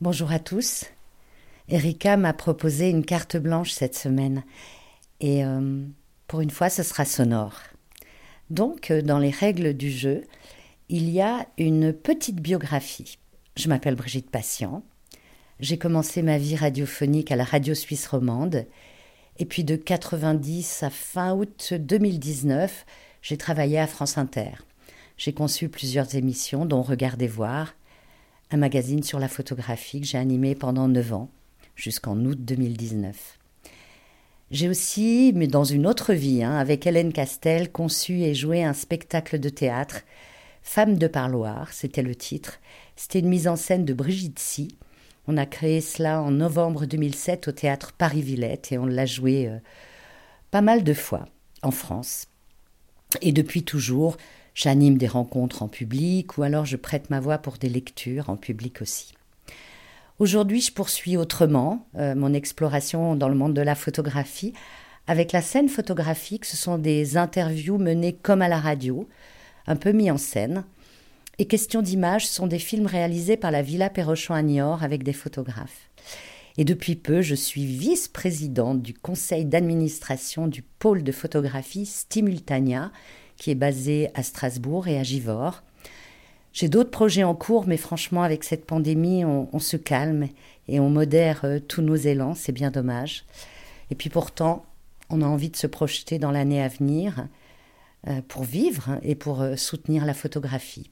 Bonjour à tous. Erika m'a proposé une carte blanche cette semaine et euh, pour une fois ce sera sonore. Donc euh, dans les règles du jeu, il y a une petite biographie. Je m'appelle Brigitte Patient. J'ai commencé ma vie radiophonique à la radio suisse romande et puis de 90 à fin août 2019, j'ai travaillé à France Inter. J'ai conçu plusieurs émissions dont Regardez voir, un magazine sur la photographie que j'ai animé pendant neuf ans, jusqu'en août 2019. J'ai aussi, mais dans une autre vie, hein, avec Hélène Castel, conçu et joué un spectacle de théâtre, Femme de parloir, c'était le titre. C'était une mise en scène de Brigitte Si. On a créé cela en novembre 2007 au théâtre Paris-Villette et on l'a joué euh, pas mal de fois en France. Et depuis toujours, J'anime des rencontres en public ou alors je prête ma voix pour des lectures en public aussi. Aujourd'hui, je poursuis autrement euh, mon exploration dans le monde de la photographie. Avec la scène photographique, ce sont des interviews menées comme à la radio, un peu mis en scène. Et Questions d'image sont des films réalisés par la Villa Perrochon à Niort avec des photographes. Et depuis peu, je suis vice-présidente du conseil d'administration du pôle de photographie Stimultania, qui est basé à Strasbourg et à Givors. J'ai d'autres projets en cours, mais franchement, avec cette pandémie, on, se calme et on modère euh, tous nos élans, c'est bien dommage. Et puis pourtant, on a envie de se projeter dans l'année à venir euh, pour vivre et pour euh, soutenir la photographie.